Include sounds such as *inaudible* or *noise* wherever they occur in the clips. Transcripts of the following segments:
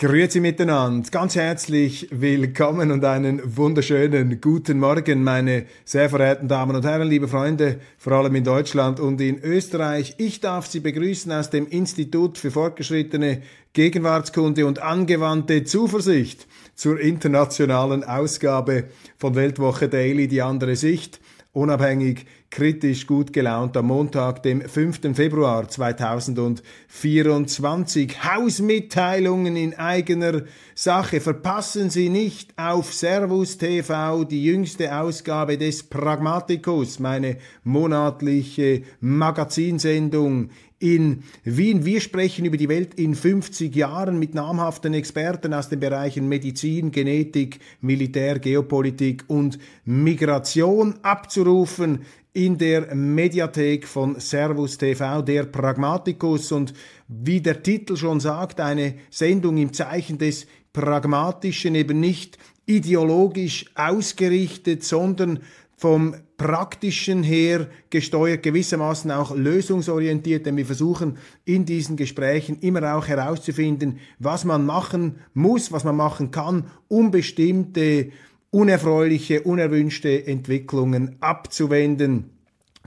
Grüezi miteinander, ganz herzlich willkommen und einen wunderschönen guten Morgen, meine sehr verehrten Damen und Herren, liebe Freunde, vor allem in Deutschland und in Österreich. Ich darf Sie begrüßen aus dem Institut für fortgeschrittene Gegenwartskunde und angewandte Zuversicht zur internationalen Ausgabe von Weltwoche Daily, die andere Sicht unabhängig, kritisch, gut gelaunt am Montag, dem 5. Februar 2024. Hausmitteilungen in eigener Sache. Verpassen Sie nicht auf Servus TV die jüngste Ausgabe des Pragmaticus, meine monatliche Magazinsendung in Wien. Wir sprechen über die Welt in 50 Jahren mit namhaften Experten aus den Bereichen Medizin, Genetik, Militär, Geopolitik und Migration abzurufen in der Mediathek von Servus TV, der Pragmaticus und wie der Titel schon sagt, eine Sendung im Zeichen des Pragmatischen, eben nicht ideologisch ausgerichtet, sondern vom praktischen her gesteuert, gewissermaßen auch lösungsorientiert, denn wir versuchen in diesen Gesprächen immer auch herauszufinden, was man machen muss, was man machen kann, um bestimmte unerfreuliche, unerwünschte Entwicklungen abzuwenden.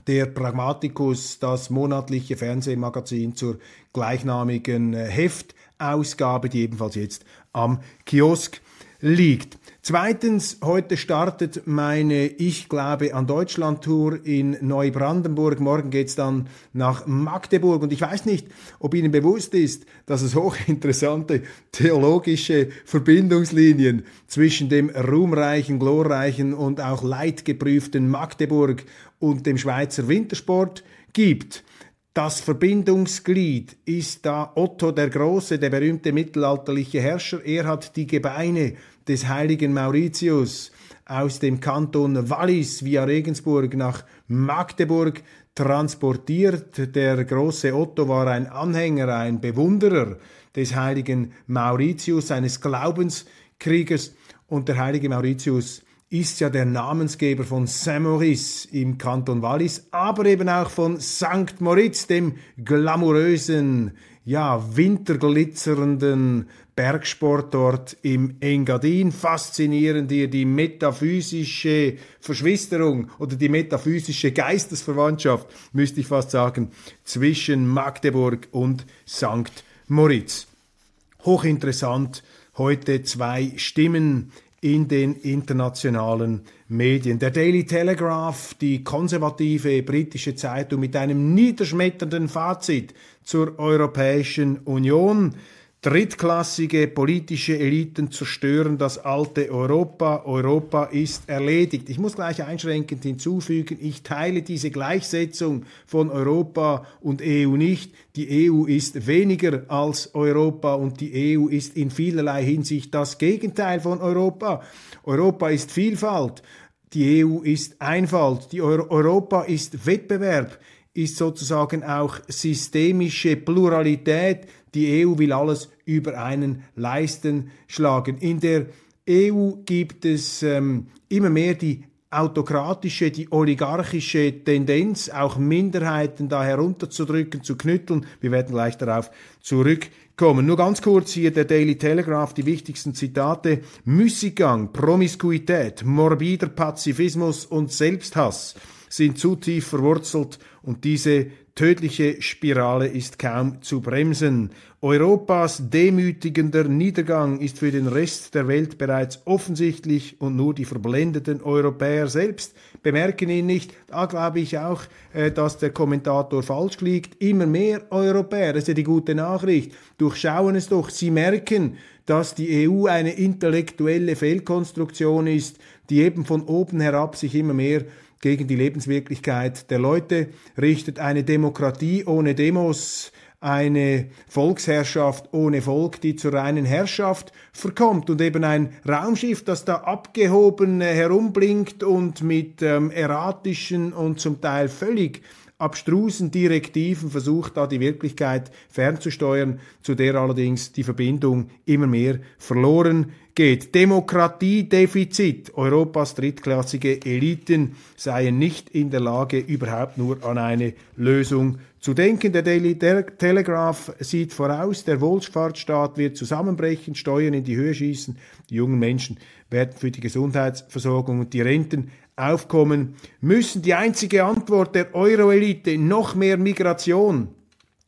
Der Pragmaticus, das monatliche Fernsehmagazin zur gleichnamigen Heftausgabe, die ebenfalls jetzt am Kiosk liegt. Zweitens, heute startet meine Ich glaube an Deutschland Tour in Neubrandenburg. Morgen geht's dann nach Magdeburg. Und ich weiß nicht, ob Ihnen bewusst ist, dass es *laughs* hochinteressante theologische Verbindungslinien zwischen dem ruhmreichen, glorreichen und auch leidgeprüften Magdeburg und dem Schweizer Wintersport gibt. Das Verbindungsglied ist da Otto der Große, der berühmte mittelalterliche Herrscher. Er hat die Gebeine des heiligen Mauritius aus dem Kanton Wallis via Regensburg nach Magdeburg transportiert. Der große Otto war ein Anhänger, ein Bewunderer des heiligen Mauritius, eines Glaubenskriegers und der heilige Mauritius ist ja der Namensgeber von Saint-Maurice im Kanton Wallis, aber eben auch von St. Moritz, dem glamourösen, ja, winterglitzernden Bergsportort im Engadin. Faszinierend hier die metaphysische Verschwisterung oder die metaphysische Geistesverwandtschaft, müsste ich fast sagen, zwischen Magdeburg und St. Moritz. Hochinteressant, heute zwei Stimmen in den internationalen Medien. Der Daily Telegraph, die konservative britische Zeitung mit einem niederschmetternden Fazit zur Europäischen Union. Drittklassige politische Eliten zerstören das alte Europa. Europa ist erledigt. Ich muss gleich einschränkend hinzufügen, ich teile diese Gleichsetzung von Europa und EU nicht. Die EU ist weniger als Europa und die EU ist in vielerlei Hinsicht das Gegenteil von Europa. Europa ist Vielfalt. Die EU ist Einfalt. Die Euro Europa ist Wettbewerb ist sozusagen auch systemische Pluralität. Die EU will alles über einen Leisten schlagen. In der EU gibt es ähm, immer mehr die autokratische, die oligarchische Tendenz, auch Minderheiten da herunterzudrücken, zu knütteln. Wir werden gleich darauf zurückkommen. Nur ganz kurz hier der Daily Telegraph, die wichtigsten Zitate. Müßiggang, Promiskuität, morbider Pazifismus und Selbsthass sind zu tief verwurzelt und diese tödliche Spirale ist kaum zu bremsen. Europas demütigender Niedergang ist für den Rest der Welt bereits offensichtlich und nur die verblendeten Europäer selbst bemerken ihn nicht. Da glaube ich auch, äh, dass der Kommentator falsch liegt. Immer mehr Europäer, das ist ja die gute Nachricht, durchschauen es doch. Sie merken, dass die EU eine intellektuelle Fehlkonstruktion ist, die eben von oben herab sich immer mehr gegen die Lebenswirklichkeit der Leute richtet. Eine Demokratie ohne Demos, eine Volksherrschaft ohne Volk, die zur reinen Herrschaft verkommt und eben ein Raumschiff, das da abgehoben herumblinkt und mit ähm, erratischen und zum Teil völlig abstrusen Direktiven versucht, da die Wirklichkeit fernzusteuern, zu der allerdings die Verbindung immer mehr verloren geht. Demokratiedefizit. Europas drittklassige Eliten seien nicht in der Lage, überhaupt nur an eine Lösung zu denken. Der Daily Telegraph sieht voraus, der Wohlfahrtsstaat wird zusammenbrechen, Steuern in die Höhe schießen, die jungen Menschen werden für die Gesundheitsversorgung und die Renten aufkommen müssen. Die einzige Antwort der Euro-Elite, noch mehr Migration,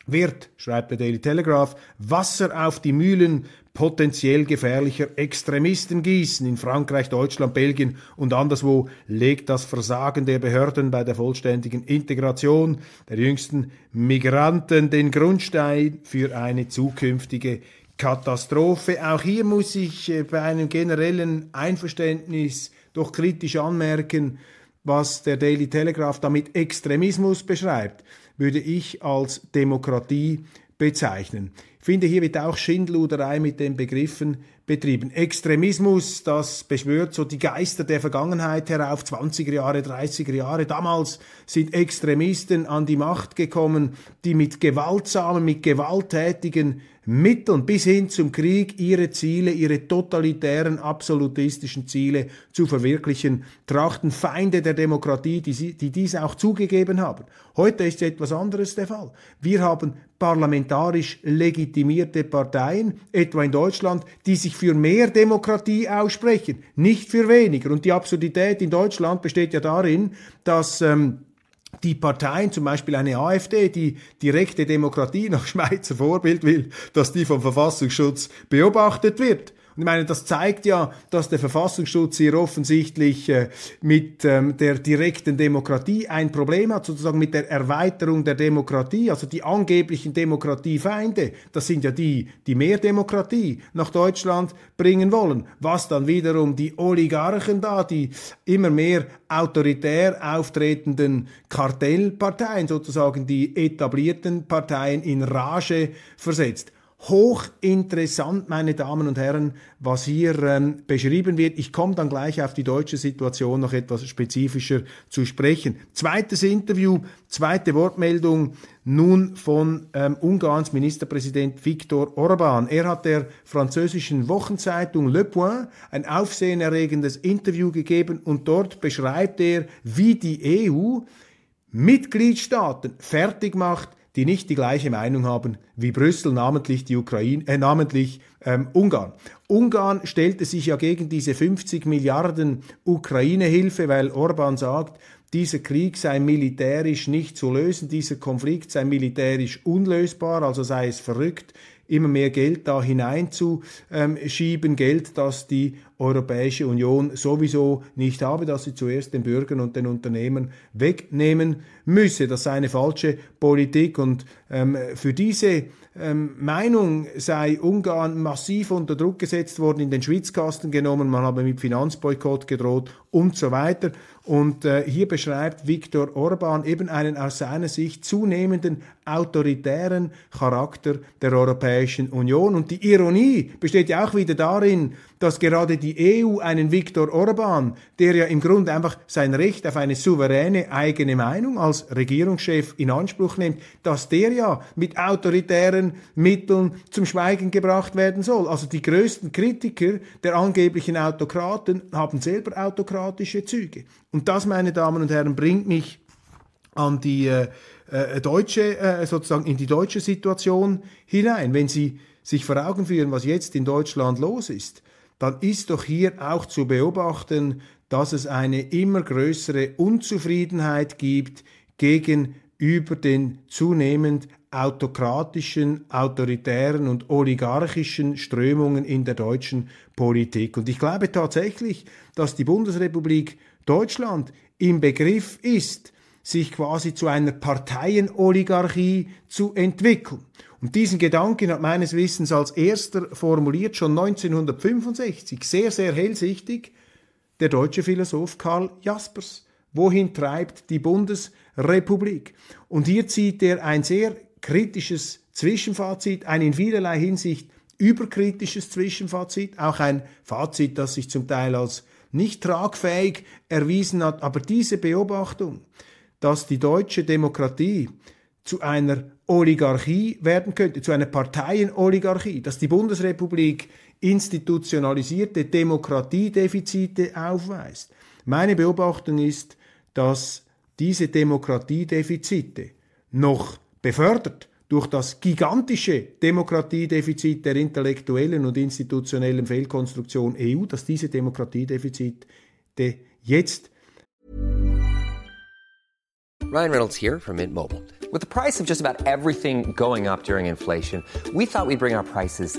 wird, schreibt der Daily Telegraph, Wasser auf die Mühlen potenziell gefährlicher Extremisten gießen. In Frankreich, Deutschland, Belgien und anderswo legt das Versagen der Behörden bei der vollständigen Integration der jüngsten Migranten den Grundstein für eine zukünftige Katastrophe. Auch hier muss ich äh, bei einem generellen Einverständnis doch kritisch anmerken, was der Daily Telegraph damit Extremismus beschreibt, würde ich als Demokratie bezeichnen. Ich finde, hier wird auch Schindluderei mit den Begriffen betrieben. Extremismus, das beschwört so die Geister der Vergangenheit herauf, 20er Jahre, 30er Jahre. Damals sind Extremisten an die Macht gekommen, die mit gewaltsamen, mit gewalttätigen Mitteln bis hin zum Krieg ihre Ziele, ihre totalitären, absolutistischen Ziele zu verwirklichen, trachten Feinde der Demokratie, die, die dies auch zugegeben haben. Heute ist etwas anderes der Fall. Wir haben parlamentarisch legitimierte Parteien, etwa in Deutschland, die sich für mehr Demokratie aussprechen, nicht für weniger. Und die Absurdität in Deutschland besteht ja darin, dass ähm, die Parteien, zum Beispiel eine AfD, die direkte Demokratie nach Schweizer Vorbild will, dass die vom Verfassungsschutz beobachtet wird. Und ich meine, das zeigt ja, dass der Verfassungsschutz hier offensichtlich äh, mit ähm, der direkten Demokratie ein Problem hat, sozusagen mit der Erweiterung der Demokratie. Also die angeblichen Demokratiefeinde, das sind ja die, die mehr Demokratie nach Deutschland bringen wollen. Was dann wiederum die Oligarchen da, die immer mehr autoritär auftretenden Kartellparteien, sozusagen die etablierten Parteien in Rage versetzt. Hochinteressant, meine Damen und Herren, was hier ähm, beschrieben wird. Ich komme dann gleich auf die deutsche Situation noch etwas spezifischer zu sprechen. Zweites Interview, zweite Wortmeldung nun von ähm, Ungarns Ministerpräsident Viktor Orban. Er hat der französischen Wochenzeitung Le Point ein aufsehenerregendes Interview gegeben und dort beschreibt er, wie die EU Mitgliedstaaten fertig macht, die nicht die gleiche Meinung haben wie Brüssel, namentlich die Ukraine, äh, namentlich ähm, Ungarn. Ungarn stellte sich ja gegen diese 50 Milliarden Ukraine-Hilfe, weil Orban sagt, dieser Krieg sei militärisch nicht zu lösen, dieser Konflikt sei militärisch unlösbar, also sei es verrückt, immer mehr Geld da hineinzuschieben, Geld, das die Europäische Union sowieso nicht habe, dass sie zuerst den Bürgern und den Unternehmen wegnehmen müsse. Das sei eine falsche Politik und ähm, für diese ähm, Meinung sei Ungarn massiv unter Druck gesetzt worden, in den Schwitzkasten genommen, man habe mit Finanzboykott gedroht und so weiter. Und äh, hier beschreibt Viktor Orban eben einen aus seiner Sicht zunehmenden autoritären Charakter der Europäischen Union. Und die Ironie besteht ja auch wieder darin, dass gerade die EU einen Viktor Orban, der ja im Grunde einfach sein Recht auf eine souveräne eigene Meinung als Regierungschef in Anspruch nimmt, dass der ja mit autoritären Mitteln zum Schweigen gebracht werden soll. Also die größten Kritiker der angeblichen Autokraten haben selber autokratische Züge. Und das, meine Damen und Herren, bringt mich an die äh, äh, deutsche, äh, sozusagen in die deutsche Situation hinein. Wenn Sie sich vor Augen führen, was jetzt in Deutschland los ist, dann ist doch hier auch zu beobachten, dass es eine immer größere Unzufriedenheit gibt gegenüber den zunehmend autokratischen, autoritären und oligarchischen Strömungen in der deutschen Politik. Und ich glaube tatsächlich, dass die Bundesrepublik Deutschland im Begriff ist, sich quasi zu einer Parteienoligarchie zu entwickeln. Und diesen Gedanken hat meines Wissens als erster formuliert schon 1965, sehr, sehr hellsichtig, der deutsche Philosoph Karl Jaspers. Wohin treibt die Bundesrepublik? Und hier zieht er ein sehr kritisches Zwischenfazit, ein in vielerlei Hinsicht überkritisches Zwischenfazit, auch ein Fazit, das sich zum Teil als nicht tragfähig erwiesen hat. Aber diese Beobachtung, dass die deutsche Demokratie zu einer Oligarchie werden könnte, zu einer Parteienoligarchie, dass die Bundesrepublik institutionalisierte Demokratiedefizite aufweist. Meine Beobachtung ist, dass diese Demokratiedefizite noch befördert durch das gigantische Demokratiedefizit der intellektuellen und institutionellen Fehlkonstruktion EU, dass diese Demokratiedefizite jetzt Ryan Reynolds here from Mint Mobile. With the price of just about everything going up during inflation, we thought we'd bring our prices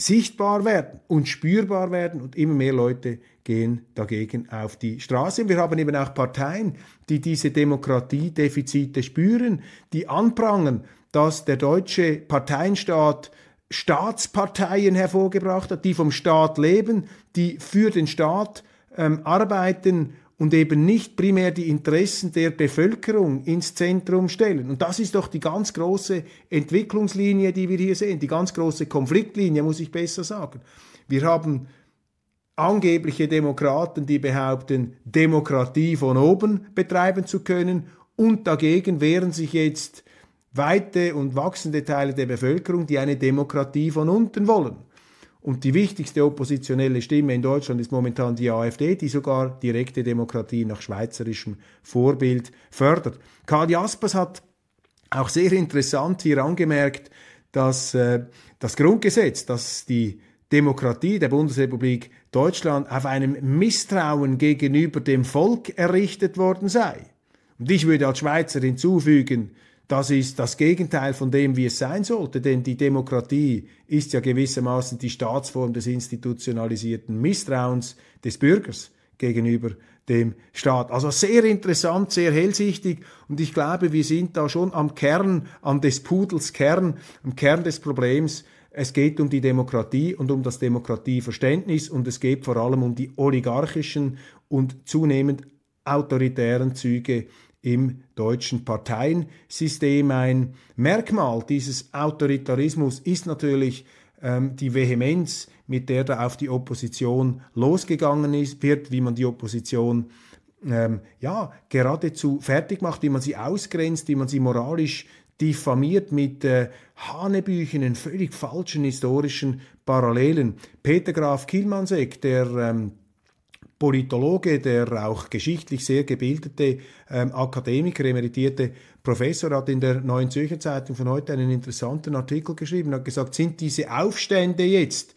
Sichtbar werden und spürbar werden und immer mehr Leute gehen dagegen auf die Straße. Wir haben eben auch Parteien, die diese Demokratiedefizite spüren, die anprangern, dass der deutsche Parteienstaat Staatsparteien hervorgebracht hat, die vom Staat leben, die für den Staat ähm, arbeiten und eben nicht primär die Interessen der Bevölkerung ins Zentrum stellen. Und das ist doch die ganz große Entwicklungslinie, die wir hier sehen, die ganz große Konfliktlinie, muss ich besser sagen. Wir haben angebliche Demokraten, die behaupten, Demokratie von oben betreiben zu können und dagegen wehren sich jetzt weite und wachsende Teile der Bevölkerung, die eine Demokratie von unten wollen. Und die wichtigste oppositionelle Stimme in Deutschland ist momentan die AfD, die sogar direkte Demokratie nach schweizerischem Vorbild fördert. Karl Jaspers hat auch sehr interessant hier angemerkt, dass äh, das Grundgesetz, dass die Demokratie der Bundesrepublik Deutschland auf einem Misstrauen gegenüber dem Volk errichtet worden sei. Und ich würde als Schweizer hinzufügen, das ist das Gegenteil von dem, wie es sein sollte, denn die Demokratie ist ja gewissermaßen die Staatsform des institutionalisierten Misstrauens des Bürgers gegenüber dem Staat. Also sehr interessant, sehr hellsichtig und ich glaube, wir sind da schon am Kern, an des Pudels Kern, am Kern des Problems. Es geht um die Demokratie und um das Demokratieverständnis und es geht vor allem um die oligarchischen und zunehmend autoritären Züge im deutschen Parteiensystem. Ein Merkmal dieses Autoritarismus ist natürlich ähm, die Vehemenz, mit der da auf die Opposition losgegangen ist, wird, wie man die Opposition ähm, ja geradezu fertig macht, wie man sie ausgrenzt, wie man sie moralisch diffamiert mit äh, hanebüchenen, völlig falschen historischen Parallelen. Peter Graf Kielmannsegg, der ähm, Politologe, der auch geschichtlich sehr gebildete ähm, Akademiker, emeritierte Professor, hat in der Neuen Zürcher Zeitung von heute einen interessanten Artikel geschrieben, hat gesagt, sind diese Aufstände jetzt,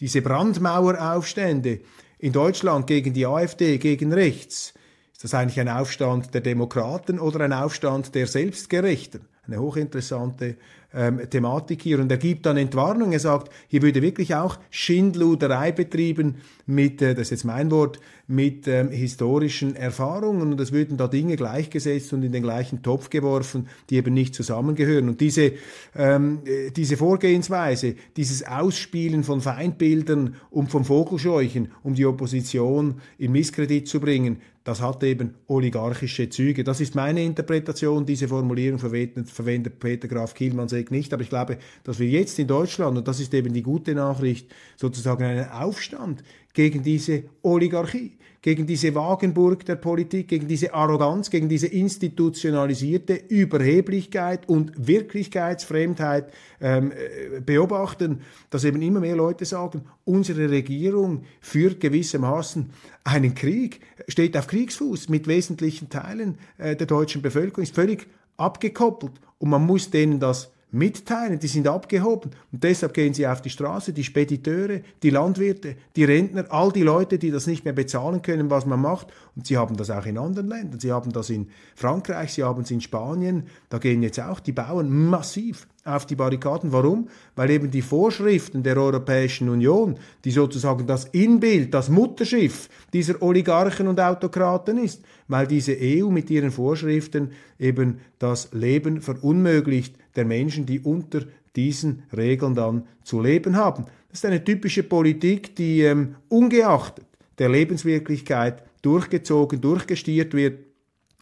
diese Brandmaueraufstände in Deutschland gegen die AfD, gegen rechts, ist das eigentlich ein Aufstand der Demokraten oder ein Aufstand der Selbstgerechten? Eine hochinteressante ähm, Thematik hier. Und er gibt dann Entwarnung. Er sagt, hier würde wirklich auch Schindluderei betrieben mit, äh, das ist jetzt mein Wort, mit ähm, historischen Erfahrungen. Und es würden da Dinge gleichgesetzt und in den gleichen Topf geworfen, die eben nicht zusammengehören. Und diese, ähm, äh, diese Vorgehensweise, dieses Ausspielen von Feindbildern und vom Vogelscheuchen, um die Opposition in Misskredit zu bringen, das hat eben oligarchische Züge. Das ist meine Interpretation. Diese Formulierung verwendet, verwendet Peter Graf Kielmannsegg nicht. Aber ich glaube, dass wir jetzt in Deutschland, und das ist eben die gute Nachricht, sozusagen einen Aufstand gegen diese Oligarchie gegen diese Wagenburg der Politik, gegen diese Arroganz, gegen diese institutionalisierte Überheblichkeit und Wirklichkeitsfremdheit ähm, äh, beobachten, dass eben immer mehr Leute sagen, unsere Regierung führt gewissermaßen einen Krieg, steht auf Kriegsfuß mit wesentlichen Teilen äh, der deutschen Bevölkerung, ist völlig abgekoppelt und man muss denen das mitteilen, die sind abgehoben. Und deshalb gehen sie auf die Straße, die Spediteure, die Landwirte, die Rentner, all die Leute, die das nicht mehr bezahlen können, was man macht. Und sie haben das auch in anderen Ländern. Sie haben das in Frankreich, sie haben es in Spanien. Da gehen jetzt auch die Bauern massiv auf die Barrikaden. Warum? Weil eben die Vorschriften der Europäischen Union, die sozusagen das Inbild, das Mutterschiff dieser Oligarchen und Autokraten ist, weil diese EU mit ihren Vorschriften eben das Leben verunmöglicht der Menschen, die unter diesen Regeln dann zu leben haben. Das ist eine typische Politik, die ähm, ungeachtet der Lebenswirklichkeit durchgezogen, durchgestiert wird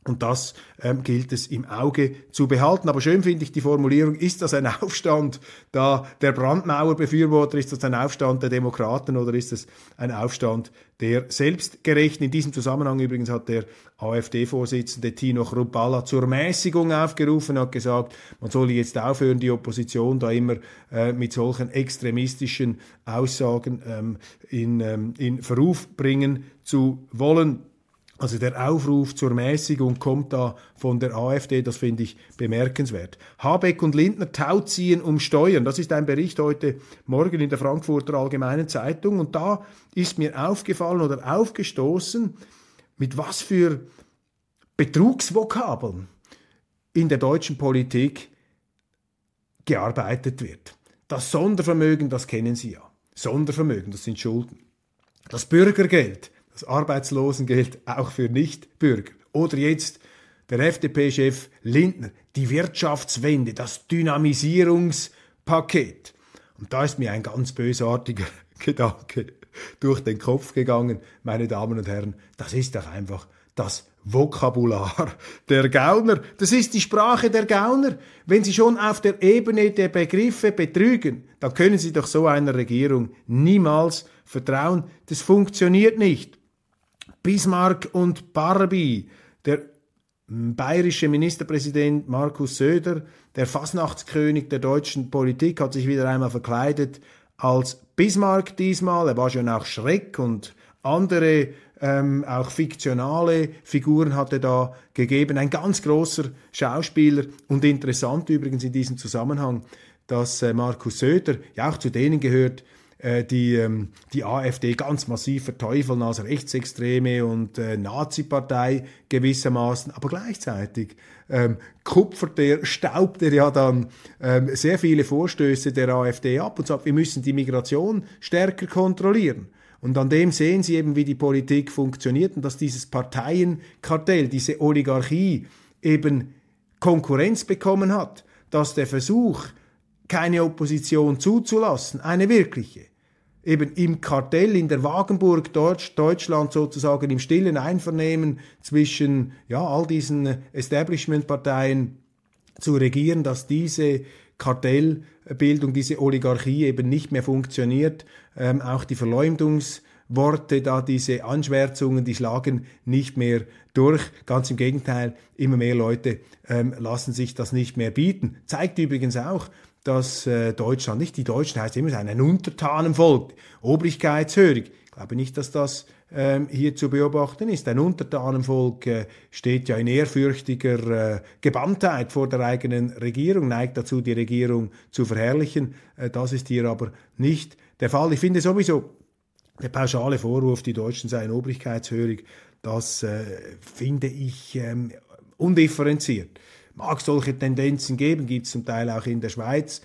und das ähm, gilt es im Auge zu behalten. Aber schön finde ich die Formulierung, ist das ein *laughs* Aufstand da der Brandmauerbefürworter, ist das ein Aufstand der Demokraten oder ist das ein Aufstand der Selbstgerechten? In diesem Zusammenhang übrigens hat der AfD-Vorsitzende Tino Chrupalla zur Mäßigung aufgerufen, hat gesagt, man solle jetzt aufhören, die Opposition da immer äh, mit solchen extremistischen Aussagen ähm, in, ähm, in Verruf bringen zu wollen. Also der Aufruf zur Mäßigung kommt da von der AfD, das finde ich bemerkenswert. Habeck und Lindner tauziehen um Steuern. Das ist ein Bericht heute Morgen in der Frankfurter Allgemeinen Zeitung und da ist mir aufgefallen oder aufgestoßen, mit was für Betrugsvokabeln in der deutschen Politik gearbeitet wird. Das Sondervermögen, das kennen Sie ja. Sondervermögen, das sind Schulden. Das Bürgergeld, das Arbeitslosengeld auch für Nichtbürger. Oder jetzt der FDP-Chef Lindner, die Wirtschaftswende, das Dynamisierungspaket. Und da ist mir ein ganz bösartiger *laughs* Gedanke durch den Kopf gegangen, meine Damen und Herren, das ist doch einfach das Vokabular der Gauner. Das ist die Sprache der Gauner. Wenn Sie schon auf der Ebene der Begriffe betrügen, dann können Sie doch so einer Regierung niemals vertrauen. Das funktioniert nicht. Bismarck und Barbie, der bayerische Ministerpräsident Markus Söder, der Fasnachtskönig der deutschen Politik, hat sich wieder einmal verkleidet als Bismarck diesmal. Er war schon auch Schreck und andere, ähm, auch fiktionale Figuren hatte da gegeben. Ein ganz großer Schauspieler und interessant übrigens in diesem Zusammenhang, dass äh, Markus Söder ja auch zu denen gehört, äh, die, ähm, die AfD ganz massiv verteufeln als rechtsextreme und äh, Nazi-Partei gewissermaßen, aber gleichzeitig ähm, kupfert er, staubt er ja dann ähm, sehr viele Vorstöße der AfD ab und sagt, wir müssen die Migration stärker kontrollieren. Und an dem sehen Sie eben, wie die Politik funktioniert und dass dieses Parteienkartell, diese Oligarchie eben Konkurrenz bekommen hat, dass der Versuch, keine Opposition zuzulassen, eine wirkliche, eben im Kartell in der Wagenburg Deutsch, Deutschland sozusagen im stillen Einvernehmen zwischen ja, all diesen Establishment-Parteien zu regieren, dass diese Kartellbildung, diese Oligarchie eben nicht mehr funktioniert. Ähm, auch die Verleumdungsworte, da diese Anschwärzungen, die schlagen nicht mehr durch. Ganz im Gegenteil, immer mehr Leute ähm, lassen sich das nicht mehr bieten. Zeigt übrigens auch, dass äh, Deutschland, nicht die Deutschen heißt immer ein Untertanenvolk, obrigkeitshörig. Ich glaube nicht, dass das ähm, hier zu beobachten ist. Ein Untertanenvolk äh, steht ja in ehrfürchtiger äh, Gebanntheit vor der eigenen Regierung, neigt dazu, die Regierung zu verherrlichen. Äh, das ist hier aber nicht der Fall. Ich finde sowieso, der pauschale Vorwurf, die Deutschen seien obrigkeitshörig, das äh, finde ich ähm, undifferenziert mag solche Tendenzen geben, gibt es zum Teil auch in der Schweiz.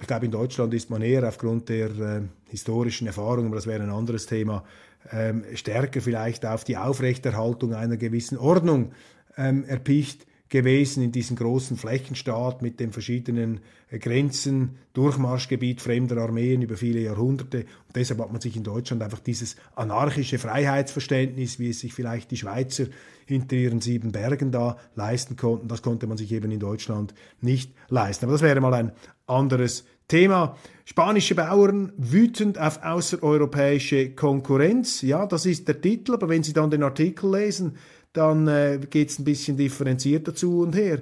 Ich glaube, in Deutschland ist man eher aufgrund der äh, historischen Erfahrungen, aber das wäre ein anderes Thema, ähm, stärker vielleicht auf die Aufrechterhaltung einer gewissen Ordnung ähm, erpicht gewesen in diesem großen Flächenstaat mit den verschiedenen äh, Grenzen, Durchmarschgebiet fremder Armeen über viele Jahrhunderte. Und deshalb hat man sich in Deutschland einfach dieses anarchische Freiheitsverständnis, wie es sich vielleicht die Schweizer hinter ihren sieben Bergen da leisten konnten, das konnte man sich eben in Deutschland nicht leisten. Aber das wäre mal ein anderes Thema. Spanische Bauern wütend auf außereuropäische Konkurrenz. Ja, das ist der Titel, aber wenn Sie dann den Artikel lesen, dann äh, geht es ein bisschen differenzierter zu und her.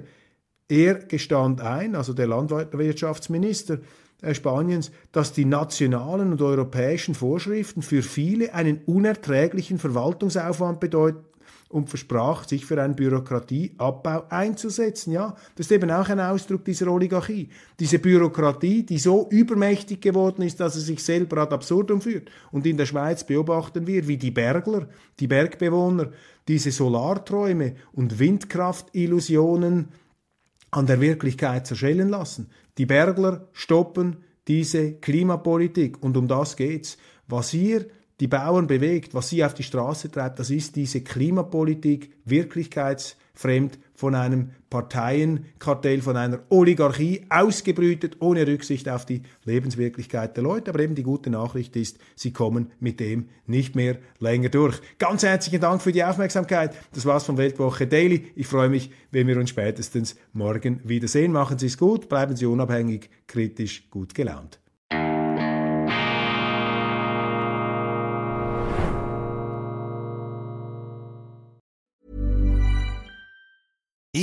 Er gestand ein, also der Landwirtschaftsminister äh, Spaniens, dass die nationalen und europäischen Vorschriften für viele einen unerträglichen Verwaltungsaufwand bedeuten und versprach, sich für einen Bürokratieabbau einzusetzen. Ja, das ist eben auch ein Ausdruck dieser Oligarchie. Diese Bürokratie, die so übermächtig geworden ist, dass sie sich selber ad absurdum führt. Und in der Schweiz beobachten wir, wie die Bergler, die Bergbewohner, diese Solarträume und Windkraftillusionen an der Wirklichkeit zerschellen lassen. Die Bergler stoppen diese Klimapolitik und um das geht's. Was hier die Bauern bewegt, was sie auf die Straße treibt, das ist diese Klimapolitik wirklichkeitsfremd von einem Parteienkartell, von einer Oligarchie ausgebrütet, ohne Rücksicht auf die Lebenswirklichkeit der Leute. Aber eben die gute Nachricht ist, sie kommen mit dem nicht mehr länger durch. Ganz herzlichen Dank für die Aufmerksamkeit. Das war's von Weltwoche Daily. Ich freue mich, wenn wir uns spätestens morgen wiedersehen. Machen Sie es gut, bleiben Sie unabhängig, kritisch, gut gelaunt.